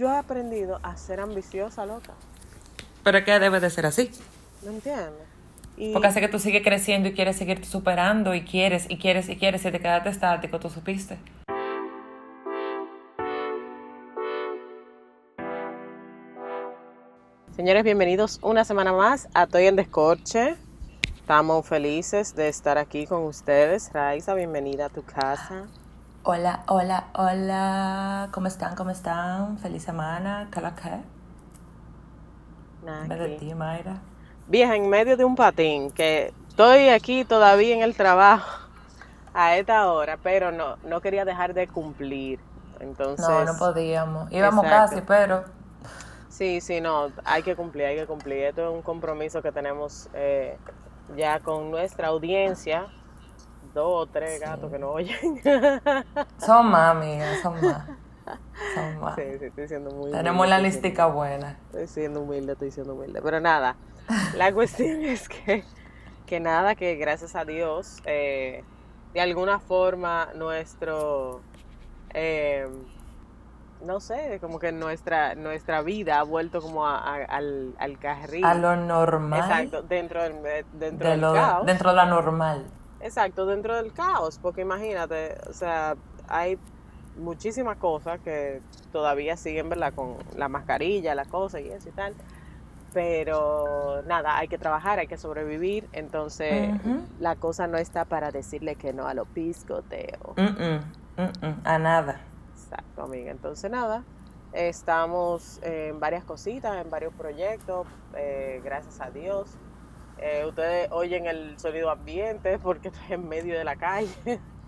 yo he aprendido a ser ambiciosa, loca. Pero es que debe de ser así. ¿Me entiendes? Y Porque hace que tú sigues creciendo y quieres seguir superando y quieres y quieres y quieres y te quedaste estático, tú supiste. Señores, bienvenidos una semana más a Estoy en Descorche. Estamos felices de estar aquí con ustedes. Raiza, bienvenida a tu casa. Hola, hola, hola. ¿Cómo están? ¿Cómo están? Feliz semana. ¿Qué la que? Nada, de ti, Mayra. Vieja, en medio de un patín, que estoy aquí todavía en el trabajo a esta hora, pero no, no quería dejar de cumplir. Entonces, No, no podíamos. Íbamos Exacto. casi, pero sí, sí, no, hay que cumplir, hay que cumplir. Esto es un compromiso que tenemos eh, ya con nuestra audiencia. Dos o tres gatos que nos oyen. son más, amigas, son más. Son más. sí, sí, estoy siendo muy Tenemos humilde, la estoy listica buena. Estoy siendo humilde, estoy siendo humilde. Pero nada, la cuestión es que, que nada, que gracias a Dios, eh, de alguna forma nuestro, eh, no sé, como que nuestra, nuestra vida ha vuelto como a- a- al, al carril. A lo normal. Exacto, dentro del, dentro de del lo- caos. dentro de la normal. Exacto, dentro del caos, porque imagínate, o sea, hay muchísimas cosas que todavía siguen, ¿verdad? Con la mascarilla, la cosa y eso y tal. Pero nada, hay que trabajar, hay que sobrevivir, entonces la cosa no está para decirle que no a lo piscoteo. Mm, mm, mm, mm, A nada. Exacto, amiga. Entonces nada, estamos en varias cositas, en varios proyectos, eh, gracias a Dios. Eh, ustedes oyen el sonido ambiente porque estoy en medio de la calle.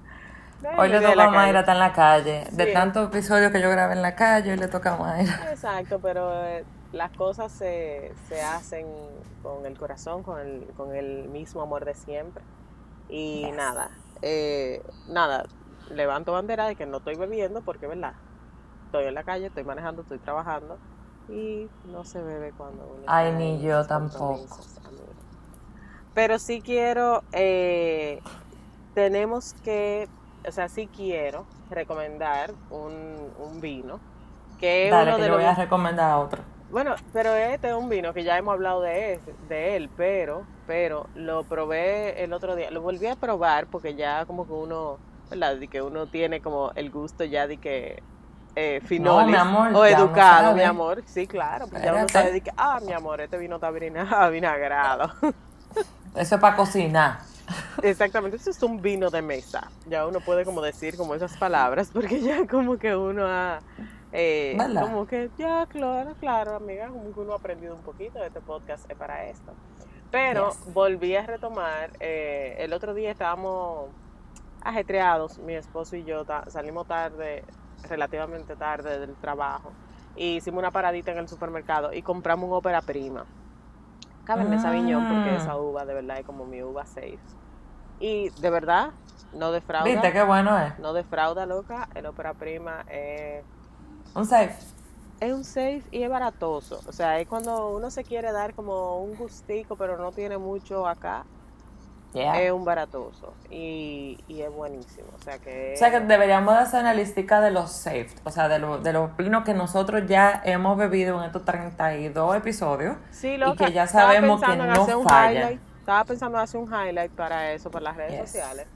Hoy le toca a Mayra estar en la calle. De tantos episodios que yo grabé en la calle, hoy le toca a Mayra. Exacto, pero eh, las cosas se, se hacen con el corazón, con el, con el mismo amor de siempre. Y Yes. nada, eh, nada, levanto bandera de que no estoy bebiendo porque, ¿verdad? Estoy en la calle, estoy manejando, estoy trabajando y no se bebe cuando uno Ay, ni yo tampoco. Pero sí quiero, eh, tenemos que, o sea, sí quiero recomendar un, un vino que Dale, uno que de yo los voy a recomendar a otro. bueno, pero este es un vino que ya hemos hablado de, ese- de él, pero, pero lo probé el otro día, lo volví a probar porque ya como que uno, ¿verdad? De que uno tiene como el gusto ya de que eh, finolis mi amor, o educado, mi amor, sí, claro, pues ya uno sabe de que, ah, mi amor, este vino está vina- vinagrado. Eso es para cocinar. Exactamente, eso es un vino de mesa. Ya uno puede como decir como esas palabras porque ya como que uno ha... eh, como que ya, claro, claro, amiga, como que uno ha aprendido un poquito. Este podcast es para esto. Pero Yes. volví a retomar. eh, el otro día estábamos ajetreados, mi esposo y yo ta- salimos tarde, relativamente tarde del trabajo. Y hicimos una paradita en el supermercado y compramos un ópera prima. Cabernet Sauvignon, porque esa uva de verdad es como mi uva safe. Y de verdad, no defrauda. ¿Viste qué bueno es? No defrauda, loca. El ópera prima es, Un safe. es un safe y es baratoso. O sea, es cuando uno se quiere dar como un gustico, pero no tiene mucho acá. Yeah. Es un baratoso. Y, y es buenísimo. O sea que. O sea que deberíamos de hacer una listica de los safe, o sea, de, lo- de los vinos que nosotros ya hemos bebido en estos 32 episodios Sí, y loca, que ya sabemos que no fallan. Estaba pensando en hacer un highlight para eso, para las redes Yes. sociales.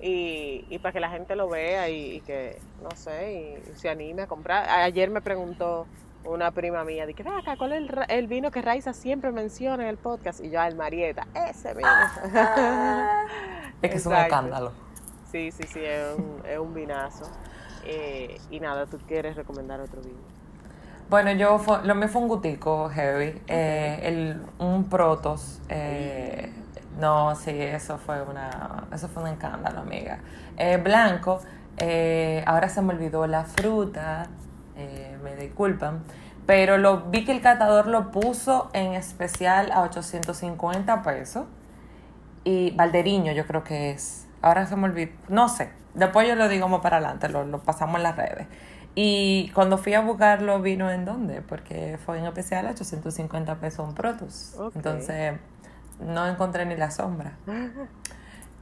Y, y para que la gente lo vea y, y que, no sé, y, se anime a comprar. Ayer me preguntó una prima mía, dije, "Ven acá, ¿cuál es el, el vino que Raiza siempre menciona en el podcast? Y yo, "Ah, el Marieta, ese vino. Es que es un escándalo. sí, sí, sí, es un, es un vinazo. Eh, y nada, ¿tú quieres recomendar otro vino? Bueno, yo fue- lo mío fue un gutico heavy, eh, el, un protos. eh, no, sí, eso fue una, eso fue un escándalo, amiga. Eh, blanco, ahora se me olvidó la fruta, eh, me disculpan, pero lo vi que el catador lo puso en especial a 850 pesos y Valderiño yo creo que es. Ahora se me olvidó, no sé, después yo lo digo más para adelante, lo, lo pasamos en las redes. Y cuando fui a buscarlo vino en dónde, porque fue en especial a 850 pesos un Protus. Entonces no encontré ni la sombra.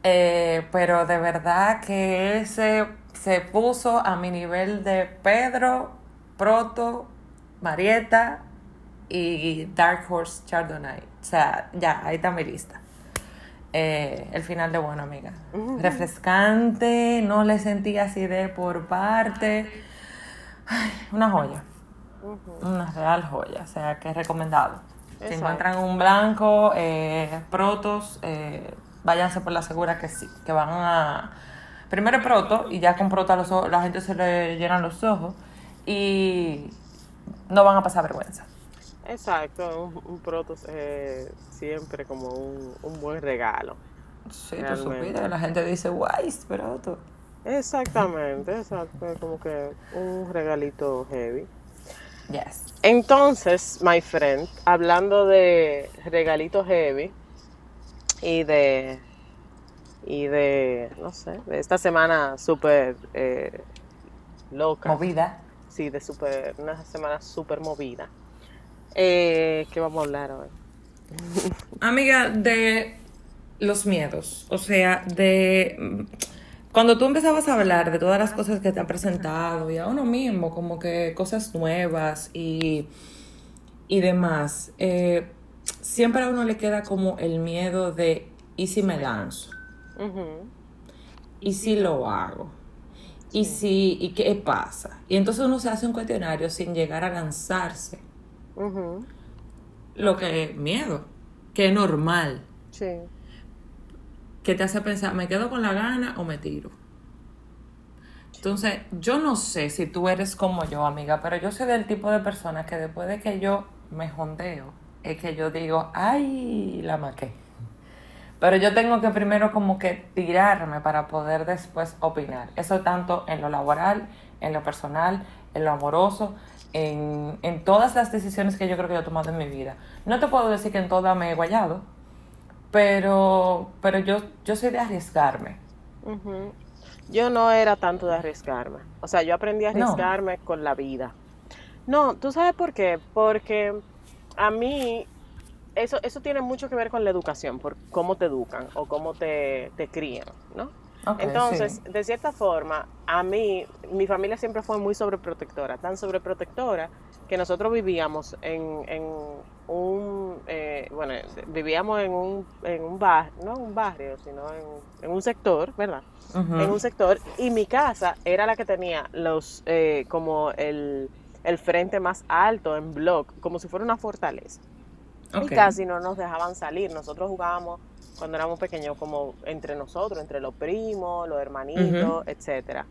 Eh, pero de verdad que ese se puso a mi nivel de Pedro, Proto Marietta y Dark Horse Chardonnay. O sea, ya, ahí está mi lista. Eh, el final de bueno, amiga. Refrescante, no le sentí acidez por parte. Ay, una joya. Una real joya. O sea, que es recomendado. Si encuentran un blanco, eh, protos, eh, váyanse por la segura que sí, que van a... Primero proto y ya con proto los ojos, la gente se le llenan los ojos y no van a pasar vergüenza. Exacto, un, proto es siempre como un, buen regalo. Sí, tú supiste, la gente dice, guay, proto. Exactamente, exacto, como que un regalito heavy. Yes. Entonces, my friend, hablando de regalitos heavy y de y de no sé, de esta semana súper eh, loca. Movida. Sí, de super, una semana súper movida. Eh, ¿Qué vamos a hablar hoy? Amiga, de los miedos. O sea, de. Cuando tú empezabas a hablar de todas las cosas que te han presentado y a uno mismo, como que cosas nuevas y, y demás, eh, siempre a uno le queda como el miedo de: ¿y si me lanzo? ¿Y si lo hago? ¿Y si, y qué pasa? Y entonces uno se hace un cuestionario sin llegar a lanzarse. Lo que es miedo, que es normal. Sí. Que te hace pensar, ¿me quedo con la gana o me tiro? Entonces, yo no sé si tú eres como yo, amiga, pero yo soy del tipo de persona que después de que yo me jondeo, es que yo digo, ay, la maqué. Pero yo tengo que primero como que tirarme para poder después opinar. Eso tanto en lo laboral, en lo personal, en lo amoroso, en, en todas las decisiones que yo creo que yo he tomado en mi vida. No te puedo decir que en todas me he guayado, pero, pero yo, yo soy de arriesgarme. Yo no era tanto de arriesgarme. O sea, yo aprendí a arriesgarme con la vida. No, ¿tú sabes por qué? Porque a mí eso, eso tiene mucho que ver con la educación, por cómo te educan o cómo te, te crían, ¿no? Entonces, de cierta forma, a mí, mi familia siempre fue muy sobreprotectora, tan sobreprotectora que nosotros vivíamos en, en un, eh, bueno, vivíamos en un, en un barrio, no un barrio, sino en, un sector, ¿verdad? En un sector, y mi casa era la que tenía los, eh, como el, el frente más alto en blog, como si fuera una fortaleza. Y casi no nos dejaban salir. Nosotros jugábamos cuando éramos pequeños como entre nosotros, entre los primos, los hermanitos, etcétera.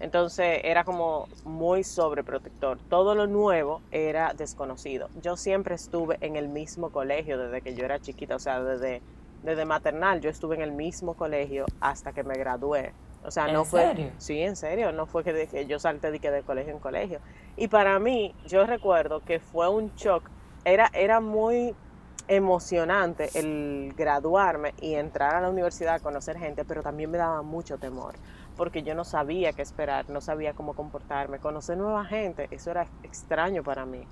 Entonces era como muy sobreprotector. Todo lo nuevo era desconocido. Yo siempre estuve en el mismo colegio desde que yo era chiquita, o sea, desde, desde maternal yo estuve en el mismo colegio hasta que me gradué. O sea, no fue. Serio? Sí, en serio. No fue que, que yo salté de, que de colegio en colegio. Y para mí, yo recuerdo que fue un shock era, era muy emocionante el graduarme y entrar a la universidad a conocer gente, pero también me daba mucho temor, porque yo no sabía qué esperar, no sabía cómo comportarme, conocer nueva gente, eso era extraño para mí.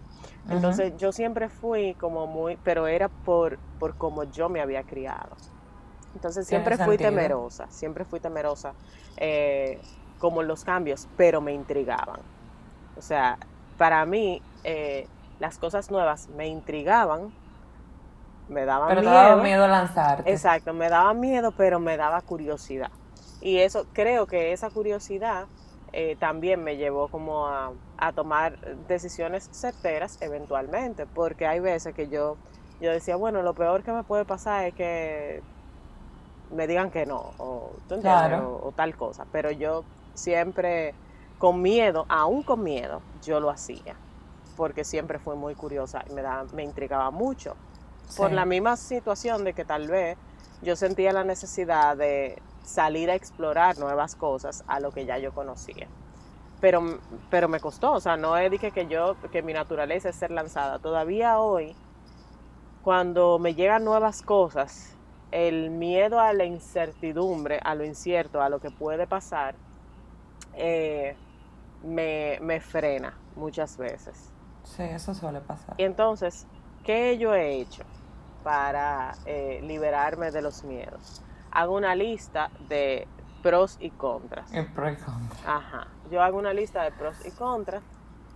Entonces yo siempre fui como muy, pero era por, por como yo me había criado. Entonces siempre fui temerosa, siempre fui temerosa eh, como los cambios, pero me intrigaban. O sea, para mí... Eh, las cosas nuevas me intrigaban, me daban pero miedo. Pero daba miedo lanzarte. Exacto, me daba miedo, pero me daba curiosidad. Y eso, creo que esa curiosidad eh, también me llevó como a, tomar decisiones certeras eventualmente, porque hay veces que yo, yo decía, bueno, lo peor que me puede pasar es que me digan que no, o, o tal cosa, pero yo siempre con miedo, aún con miedo, yo lo hacía porque siempre fue muy curiosa y me, da, me intrigaba mucho. Por la misma situación de que tal vez yo sentía la necesidad de salir a explorar nuevas cosas a lo que ya yo conocía. Pero, pero me costó, o sea, no es que, que yo, que mi naturaleza es ser lanzada. Todavía hoy, cuando me llegan nuevas cosas, el miedo a la incertidumbre, a lo incierto, a lo que puede pasar, eh, me, me frena muchas veces. Sí, eso suele pasar. Y entonces, ¿qué yo he hecho para eh, liberarme de los miedos? Hago una lista de pros y contras. El pro y contra. Ajá. Yo hago una lista de pros y contras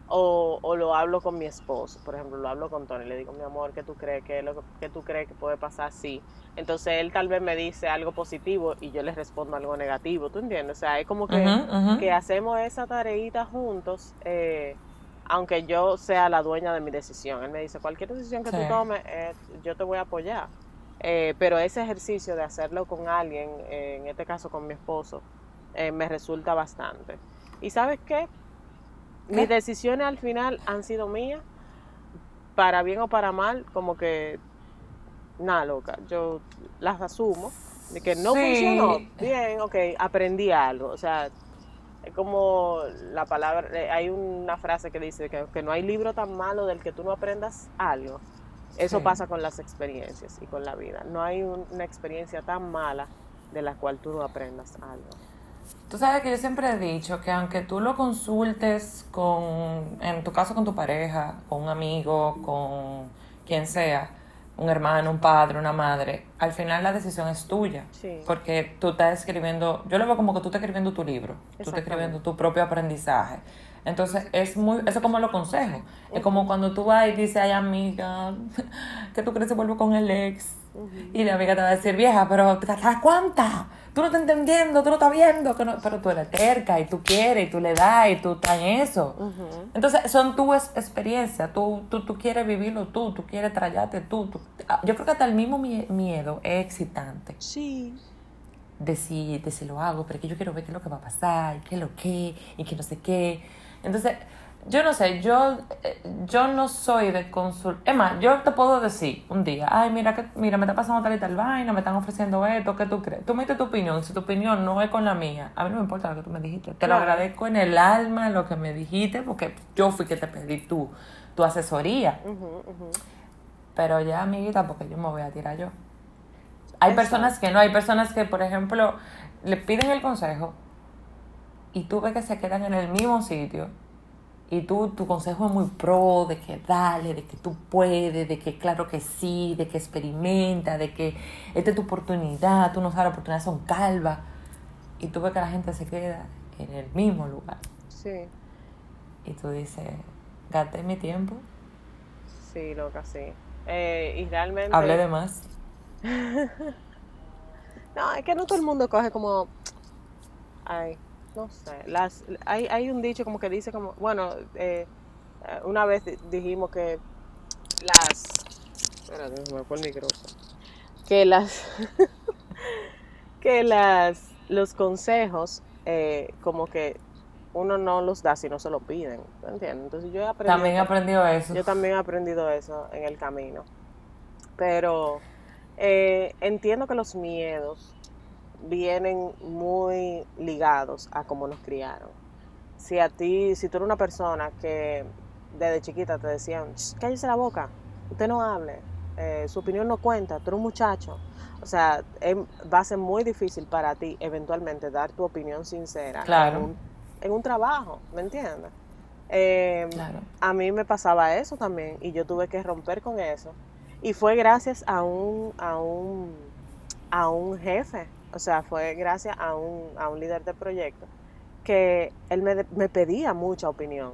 o, o, lo hablo con mi esposo, por ejemplo, lo hablo con Tony, le digo, mi amor, ¿qué tú crees que, lo, que tú crees que puede pasar así? Entonces él tal vez me dice algo positivo y yo le respondo algo negativo, ¿tú entiendes? O sea, es como que, que hacemos esa tareita juntos, eh, aunque yo sea la dueña de mi decisión. Él me dice, cualquier decisión que tú tomes, eh, yo te voy a apoyar. Eh, pero ese ejercicio de hacerlo con alguien, en este caso con mi esposo, me resulta bastante. ¿Y sabes qué? Mis decisiones al final han sido mías, para bien o para mal, como que, nada, loca, yo las asumo, de que no funcionó, bien, ok, aprendí algo, o sea, como la palabra, eh, hay una frase que dice que, que no hay libro tan malo del que tú no aprendas algo. Eso pasa con las experiencias y con la vida. No hay una experiencia tan mala de la cual tú no aprendas algo. Tú sabes que yo siempre he dicho que aunque tú lo consultes con, en tu caso con tu pareja, con un amigo, con quien sea, un hermano, un padre, una madre, al final la decisión es tuya. Porque tú estás escribiendo, yo lo veo como que tú estás escribiendo tu libro, tú estás escribiendo tu propio aprendizaje. Entonces, es muy, eso como lo consejo. Es como cuando tú vas y dices, ay amiga, que tú crees que vuelvo con el ex. Y la amiga te va a decir, vieja, pero ¿cuánta? Tú no estás entendiendo, tú no estás viendo, que no, pero tú eres terca y tú quieres y tú le das y tú estás en eso. Entonces, son tu experiencia, tú, tú, tú, quieres vivirlo tú, tú quieres trayarte tú, ah, Yo creo que hasta el mismo miedo es excitante. Sí. De si, de si lo hago, pero que yo quiero ver qué es lo que va a pasar, qué es lo que, y que no sé qué. Entonces, yo no sé, yo, eh, yo no soy de consulta. Es más, yo te puedo decir un día, ay, mira, que, mira, me está pasando tal y tal vaina, me están ofreciendo esto, ¿qué tú crees? Tú me tu opinión, si tu opinión no es con la mía, a mí no me importa lo que tú me dijiste. Te lo agradezco en el alma lo que me dijiste, porque yo fui que te pedí tu, tu asesoría. Pero ya, amiguita, porque yo me voy a tirar yo. Hay personas que no, hay personas que, por ejemplo, le piden el consejo y tú ves que se quedan en el mismo sitio y tú, tu consejo es muy pro, de que dale, de que tú puedes, de que claro que sí, de que experimenta, de que esta es tu oportunidad, tú no sabes, la oportunidad son calva. Y tú ves que la gente se queda en el mismo lugar. Sí. Y tú dices, gasté mi tiempo. Sí, loca, sí. Eh, y realmente... Hablé de más. no, es que no todo el mundo coge como... Ay, no sé, las, hay, hay un dicho como que dice como, bueno, eh, eh, una vez dijimos que las, espérate, me fue el micrófono, que las, que las, los consejos, eh, como que uno no los da si no se lo piden, ¿entiendes? Entonces yo he aprendido... También he aprendido eso. Yo también he aprendido eso en el camino, pero entiendo que los miedos vienen muy ligados a cómo nos criaron. Si a ti, si tú eres una persona que desde chiquita te decían, cállese la boca, usted no hable, eh, su opinión no cuenta, tú eres un muchacho. O sea, em, va a ser muy difícil para ti eventualmente dar tu opinión sincera en, un, trabajo, ¿me entiendes? Em, a mí me pasaba eso también y yo tuve que romper con eso. Y fue gracias a un, a un, a un jefe o sea, fue gracias a un, a un líder de proyecto que él me, me, pedía mucha opinión.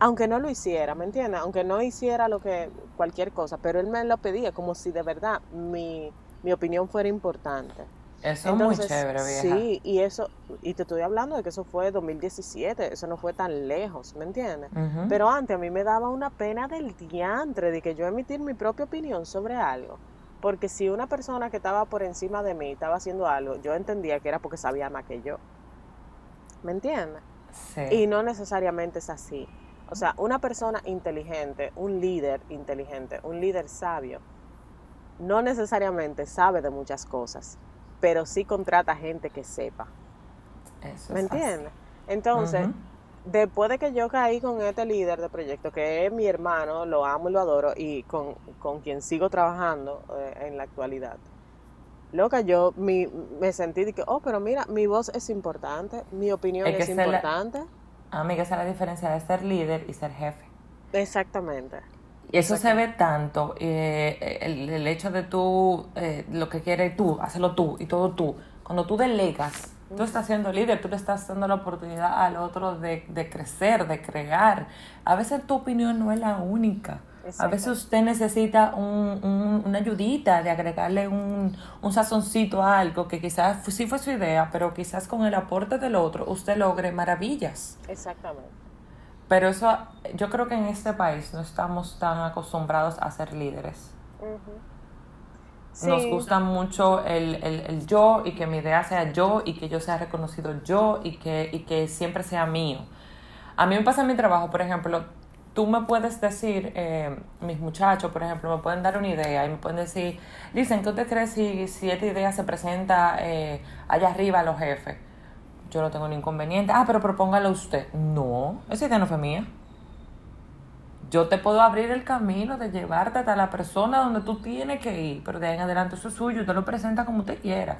Aunque no lo hiciera, ¿me entiendes? Aunque no hiciera lo que cualquier cosa, pero él me lo pedía como si de verdad mi, mi opinión fuera importante. Eso es muy chévere, vieja. Sí, y eso, y te estoy hablando de que eso fue 2017, eso no fue tan lejos, ¿me entiendes? Pero antes a mí me daba una pena del diantre de que yo emitir mi propia opinión sobre algo. Porque si una persona que estaba por encima de mí estaba haciendo algo, yo entendía que era porque sabía más que yo. ¿Me entiendes? Sí. Y no necesariamente es así. O sea, una persona inteligente, un líder inteligente, un líder sabio, no necesariamente sabe de muchas cosas, pero sí contrata gente que sepa. Eso ¿Me entiendes? Entonces, después de que yo caí con este líder de proyecto, que es mi hermano, lo amo y lo adoro, y con, quien sigo trabajando eh, en la actualidad, loca, yo me sentí de que, oh, pero mira, mi voz es importante, mi opinión es, importante. A mí que esa es la diferencia de ser líder y ser jefe. Exactamente. Y eso se ve tanto, eh, el, hecho de tú, eh, lo que quieres tú, hacerlo tú y todo tú. Cuando tú delegas, Tú estás siendo líder, tú le estás dando la oportunidad al otro de, de crecer, de crear. A veces tu opinión no es la única. A veces usted necesita un, una ayudita de agregarle un, un sazoncito a algo que quizás sí fue su idea, pero quizás con el aporte del otro usted logre maravillas. Exactamente. Pero eso, yo creo que en este país no estamos tan acostumbrados a ser líderes. Nos gusta mucho el, el, el, yo y que mi idea sea yo y que yo sea reconocido yo y que, y que siempre sea mío. A mí me pasa en mi trabajo, por ejemplo, tú me puedes decir, eh, mis muchachos, por ejemplo, me pueden dar una idea y me pueden decir, dicen, ¿qué usted cree si, si esta idea se presenta eh, allá arriba a los jefes? Yo no tengo ningún inconveniente. Ah, pero propóngalo usted. No, esa idea no fue mía. Yo te puedo abrir el camino de llevarte hasta la persona donde tú tienes que ir, pero de ahí en adelante eso es suyo, usted lo presenta como usted quiera.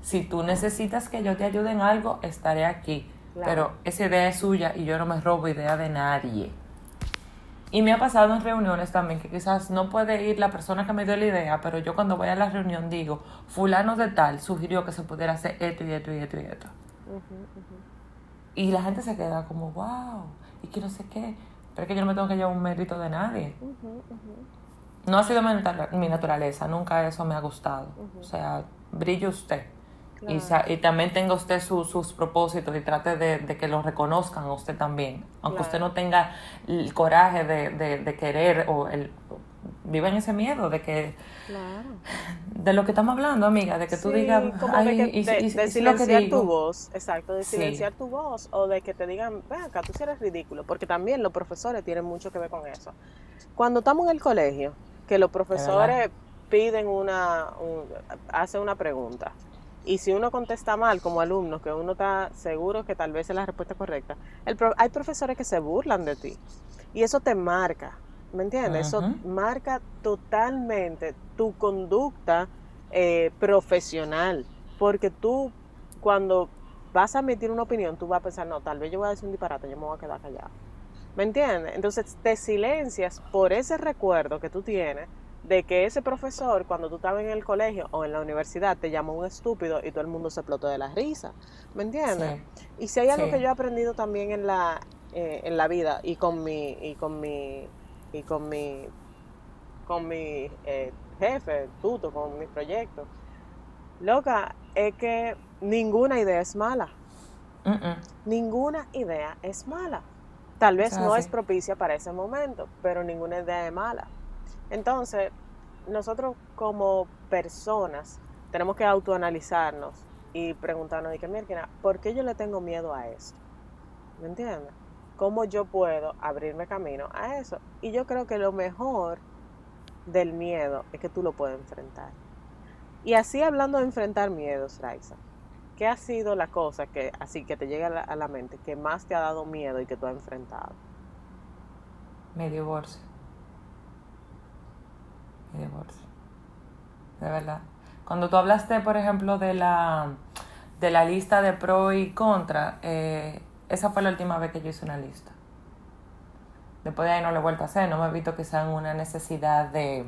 Si tú necesitas que yo te ayude en algo, estaré aquí. Pero esa idea es suya y yo no me robo idea de nadie. Y me ha pasado en reuniones también que quizás no puede ir la persona que me dio la idea, pero yo cuando voy a la reunión digo, fulano de tal sugirió que se pudiera hacer esto y esto y esto y esto. Y la gente se queda como, wow, y que no sé qué. Pero es que yo no me tengo que llevar un mérito de nadie. No ha sido mi naturaleza, nunca eso me ha gustado. O sea, brille usted. Y, y, también tenga usted sus propósitos y trate de, que los reconozcan a usted también. Aunque usted no tenga el coraje de, querer o el viva en ese miedo de que de lo que estamos hablando amiga de que tú digas de, silenciar tu voz exacto de silenciar tu voz o de que te digan ven acá tú sí eres ridículo porque también los profesores tienen mucho que ver con eso. Cuando estamos en el colegio que los profesores piden una hacen una pregunta y si uno contesta mal como alumno, que uno está seguro que tal vez es la respuesta correcta, el hay profesores que se burlan de ti. Y eso te marca, ¿me entiendes? Eso marca totalmente tu conducta eh, profesional. Porque tú, cuando vas a emitir una opinión, tú vas a pensar, no, tal vez yo voy a decir un disparate, yo me voy a quedar callado. ¿Me entiendes? Entonces te silencias por ese recuerdo que tú tienes de que ese profesor, cuando tú estabas en el colegio o en la universidad, te llamó un estúpido y todo el mundo se explotó de la risa. ¿Me entiendes? Y si hay algo que yo he aprendido también en la, eh, en la vida y con mi, y con mi, y con mi, con mi eh, jefe, tuto, con mis proyectos, loca, es que ninguna idea es mala. Ninguna idea es mala. Tal vez no es propicia para ese momento, pero ninguna idea es mala. Entonces, nosotros como personas tenemos que autoanalizarnos y preguntarnos, de que, mira, ¿por qué yo le tengo miedo a eso? ¿Me entiendes? ¿Cómo yo puedo abrirme camino a eso? Y yo creo que lo mejor del miedo es que tú lo puedes enfrentar. Y así hablando de enfrentar miedos, Raiza, ¿qué ha sido la cosa que así que te llega a la, mente que más te ha dado miedo y que tú has enfrentado? Mi divorcio divorcio. De verdad. Cuando tú hablaste, por ejemplo, de la, de la lista de pro y contra, eh, esa fue la última vez que yo hice una lista. Después de ahí no lo he vuelto a hacer, no me he visto que sea una necesidad de,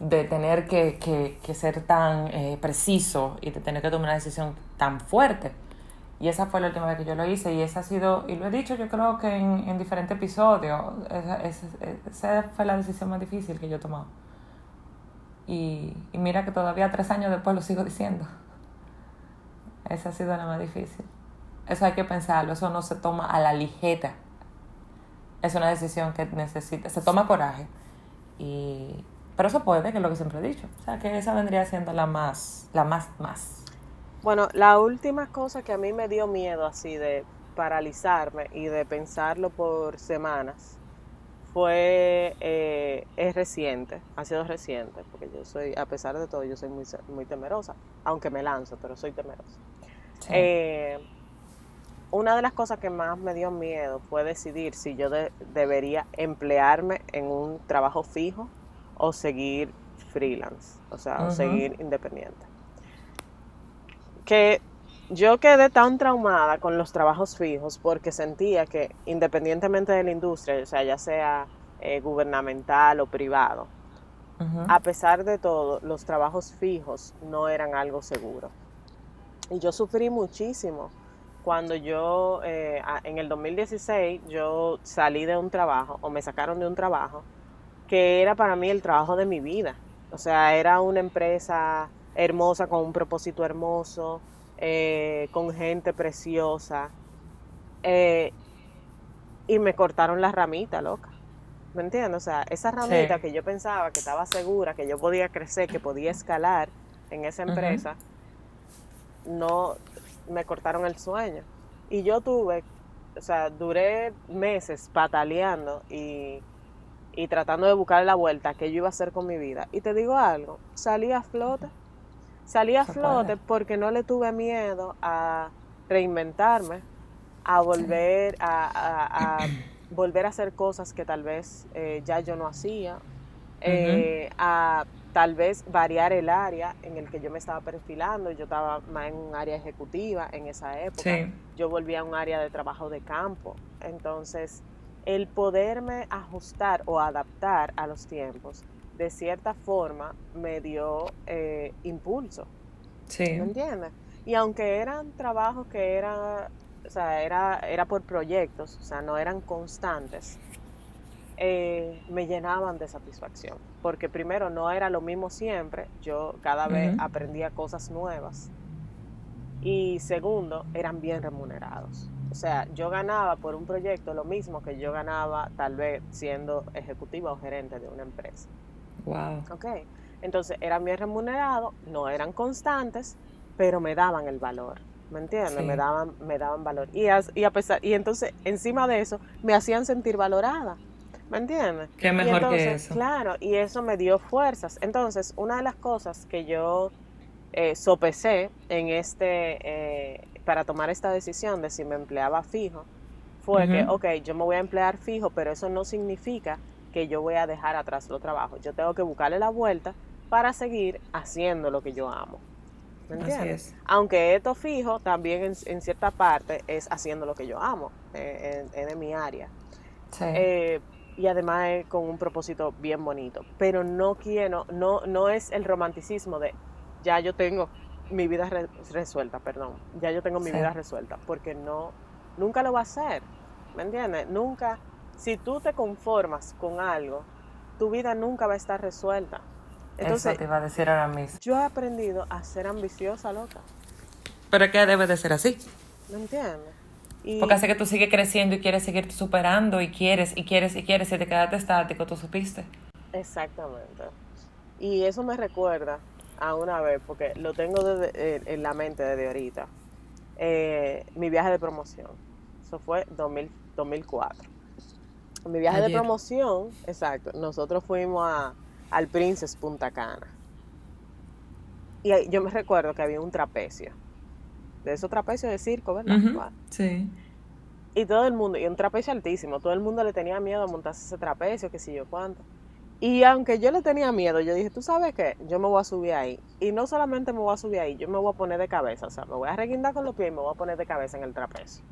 de tener que, que, ser tan eh, preciso y de tener que tomar una decisión tan fuerte. Y esa fue la última vez que yo lo hice y esa ha sido, y lo he dicho yo creo que en, en diferentes episodios, esa, esa, esa fue la decisión más difícil que yo he tomado. Y, mira que todavía tres años después lo sigo diciendo. Esa ha sido la más difícil. Eso hay que pensarlo, eso no se toma a la ligera. Es una decisión que necesita, se toma coraje. Y, pero eso puede, que es lo que siempre he dicho. O sea, que esa vendría siendo la más, la más, más. Bueno, la última cosa que a mí me dio miedo así de paralizarme y de pensarlo por semanas fue, eh, es reciente, ha sido reciente, porque yo soy, a pesar de todo, yo soy muy, muy temerosa, aunque me lanzo, pero soy temerosa. Eh, una de las cosas que más me dio miedo fue decidir si yo debería emplearme en un trabajo fijo o seguir freelance, o sea, o seguir independiente. Que yo quedé tan traumada con los trabajos fijos porque sentía que independientemente de la industria, o sea, ya sea eh, gubernamental o privado, a pesar de todo, los trabajos fijos no eran algo seguro. Y yo sufrí muchísimo cuando yo, eh, en el 2016, yo salí de un trabajo o me sacaron de un trabajo que era para mí el trabajo de mi vida. O sea, era una empresa hermosa, con un propósito hermoso, eh, con gente preciosa. Eh, y me cortaron la ramita, loca. ¿Me entiendes? O sea, esa ramita que yo pensaba que estaba segura, que yo podía crecer, que podía escalar en esa empresa, no me cortaron el sueño. Y yo tuve, o sea, duré meses pataleando y, y tratando de buscar la vuelta que yo iba a hacer con mi vida. Y te digo algo, salí a flote. Salí a flote porque no le tuve miedo a reinventarme, a volver a, volver a hacer cosas que tal vez eh, ya yo no hacía, eh, a tal vez variar el área en el que yo me estaba perfilando. Yo estaba más en un área ejecutiva en esa época. Yo volví a un área de trabajo de campo. Entonces, el poderme ajustar o adaptar a los tiempos, de cierta forma, me dio eh, impulso. Sí. ¿Me entiendes? Y aunque eran trabajos que eran, o sea, era, era por proyectos, o sea, no eran constantes, eh, me llenaban de satisfacción, porque primero no era lo mismo siempre, yo cada vez aprendía cosas nuevas y segundo, eran bien remunerados. O sea, yo ganaba por un proyecto lo mismo que yo ganaba tal vez siendo ejecutiva o gerente de una empresa. Wow. Ok, entonces eran bien remunerados, no eran constantes, pero me daban el valor. ¿Me entiendes? Me daban, me daban valor. Y, y a pesar, y entonces, encima de eso, me hacían sentir valorada. ¿Me entiendes? Qué mejor que eso. Claro, y eso me dio fuerzas. Entonces, una de las cosas que yo eh, sopesé en este, eh, para tomar esta decisión de si me empleaba fijo, fue que, ok, yo me voy a emplear fijo, pero eso no significa que yo voy a dejar atrás los trabajos. Yo tengo que buscarle la vuelta para seguir haciendo lo que yo amo. ¿Me entiendes? Aunque esto fijo, también en, cierta parte es haciendo lo que yo amo, eh, en, en, mi área. Sí y además es con un propósito bien bonito. Pero no quiero, no, no es el romanticismo de ya yo tengo mi vida resuelta, perdón, ya yo tengo mi vida resuelta, porque no, nunca lo va a hacer, ¿me entiendes? Nunca, si tú te conformas con algo, tu vida nunca va a estar resuelta. Entonces, Eso te iba a decir ahora mismo. Yo he aprendido a ser ambiciosa, loca. ¿Pero qué debe de ser así? ¿Me entiendes? Porque hace que tú sigues creciendo y quieres seguir superando y quieres y quieres y quieres y te quedaste estático, tú supiste. Exactamente. Y eso me recuerda a una vez, porque lo tengo eh, en la mente desde ahorita, eh, mi viaje de promoción. Eso fue 2000, 2004. Mi viaje de promoción, exacto, nosotros fuimos a, al Princess Punta Cana. Y yo me recuerdo que había un trapecio de esos trapecios de circo, ¿verdad? Sí. Y todo el mundo, y un trapecio altísimo, todo el mundo le tenía miedo a montarse ese trapecio, que sé yo cuánto. Y aunque yo le tenía miedo, yo dije, ¿tú sabes qué? Yo me voy a subir ahí. Y no solamente me voy a subir ahí, yo me voy a poner de cabeza. O sea, me voy a reguindar con los pies y me voy a poner de cabeza en el trapecio.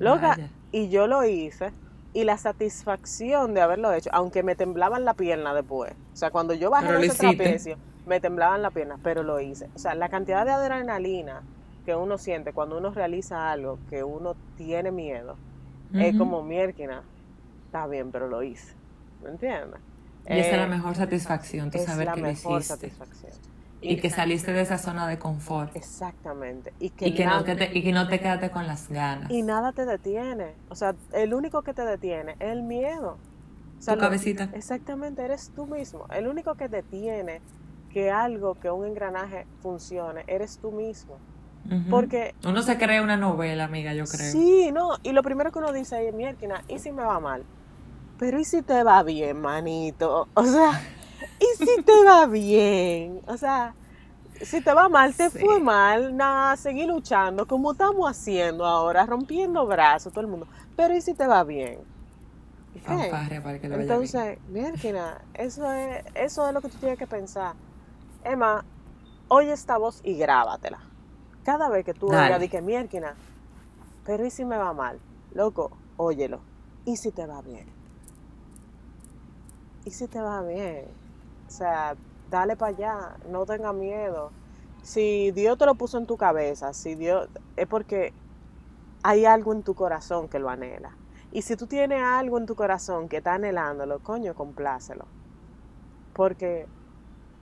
Loca, y yo lo hice. Y la satisfacción de haberlo hecho, aunque me temblaban la pierna después. O sea, cuando yo bajé ese trapecio, me temblaban la pierna, pero lo hice. O sea, la cantidad de adrenalina que uno siente cuando uno realiza algo que uno tiene miedo, es como mierquina, está bien, pero lo hice. ¿Me entiendes? Y esa es la mejor satisfacción, tú saber que lo hiciste. Satisfacción. Y, que saliste de esa zona de confort. Exactamente. Y que, no te, y que no te quedaste con las ganas. Y nada te detiene. O sea, el único que te detiene es el miedo. tu cabecita. exactamente, eres tú mismo. El único que detiene que algo, que un engranaje funcione, eres tú mismo. Porque... Uno se cree una novela, amiga, yo creo. Sí, no, y lo primero que uno dice es, mierda, ¿y si me va mal? Pero ¿y si te va bien, manito? O sea, ¿y si te va bien? O sea, si te va mal, te fue mal, nada, seguí luchando como estamos haciendo ahora, rompiendo brazos, todo el mundo. Pero ¿y si te va bien? Entonces, mierda, eso es, eso es lo que tú tienes que pensar. Emma, oye esta voz y grábatela. Cada vez que tú oigas, di que mierda, pero ¿y si me va mal? Loco, óyelo. ¿Y si te va bien? ¿Y si te va bien? O sea, dale para allá, no tenga miedo. si Dios te lo puso en tu cabeza, si Dios, es porque hay algo en tu corazón que lo anhela. Y si tú tienes algo en tu corazón que está anhelándolo, coño, complácelo. Porque,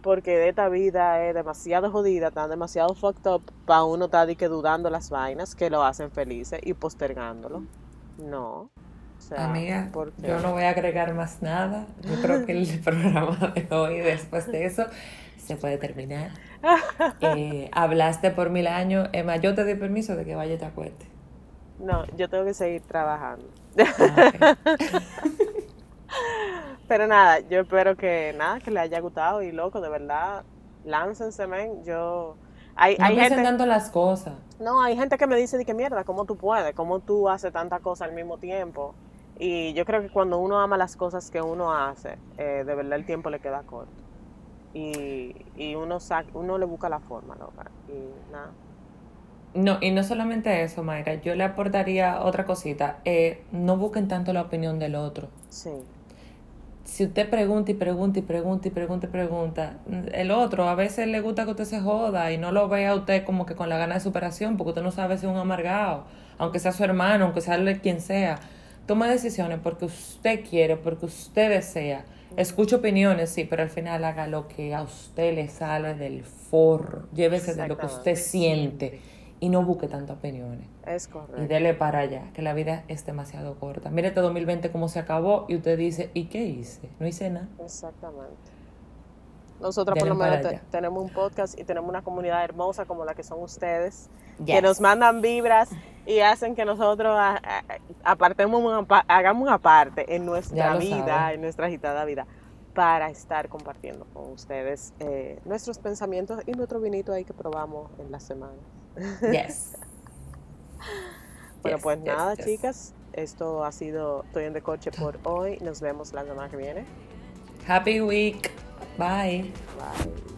porque de esta vida es demasiado jodida, está demasiado fucked up para uno estar que dudando las vainas que lo hacen felices y postergándolo. No. Amiga, yo no voy a agregar más nada. Yo creo que el programa de hoy, después de eso, se puede terminar. Eh, hablaste por mil años. Emma, yo te doy permiso de que vaya y te acueste. No, yo tengo que seguir trabajando. Ah, Pero nada, yo espero que nada, que le haya gustado y loco, de verdad, láncense, men. Yo hay, no hay gente tanto las cosas. No, hay gente que me dice de que mierda, ¿cómo tú puedes? ¿Cómo tú haces tantas cosas al mismo tiempo? Y yo creo que cuando uno ama las cosas que uno hace, eh, de verdad el tiempo le queda corto. Y, y uno, uno le busca la forma, loca. Y nada. No, y no solamente eso, Mayra, yo le aportaría otra cosita. Eh, no busquen tanto la opinión del otro. Sí. Si usted pregunta y pregunta y pregunta y pregunta y pregunta, el otro a veces le gusta que usted se joda y no lo vea a usted como que con la gana de superación, porque usted no sabe si es un amargado, aunque sea su hermano, aunque sea quien sea. Toma decisiones porque usted quiere, porque usted desea. Escucha opiniones, sí, pero al final haga lo que a usted le sale del forro. Llévese de lo que usted siente y no busque tantas opiniones. Es correcto. Y dele para allá, que la vida es demasiado corta. Mire este 2020 cómo se acabó y usted dice, ¿y qué hice? No hice nada. Exactamente. Nosotros por lo menos tenemos un podcast y tenemos una comunidad hermosa como la que son ustedes, que nos mandan vibras y hacen que nosotros apartemos hagamos una parte en nuestra vida, en nuestra agitada vida, para estar compartiendo con ustedes eh, nuestros pensamientos y nuestro vinito ahí que probamos en la semana. Yes. bueno, pues nada, chicas. Esto ha sido Estoy en de coche por hoy. Nos vemos la semana que viene. Happy week. Bye. Bye.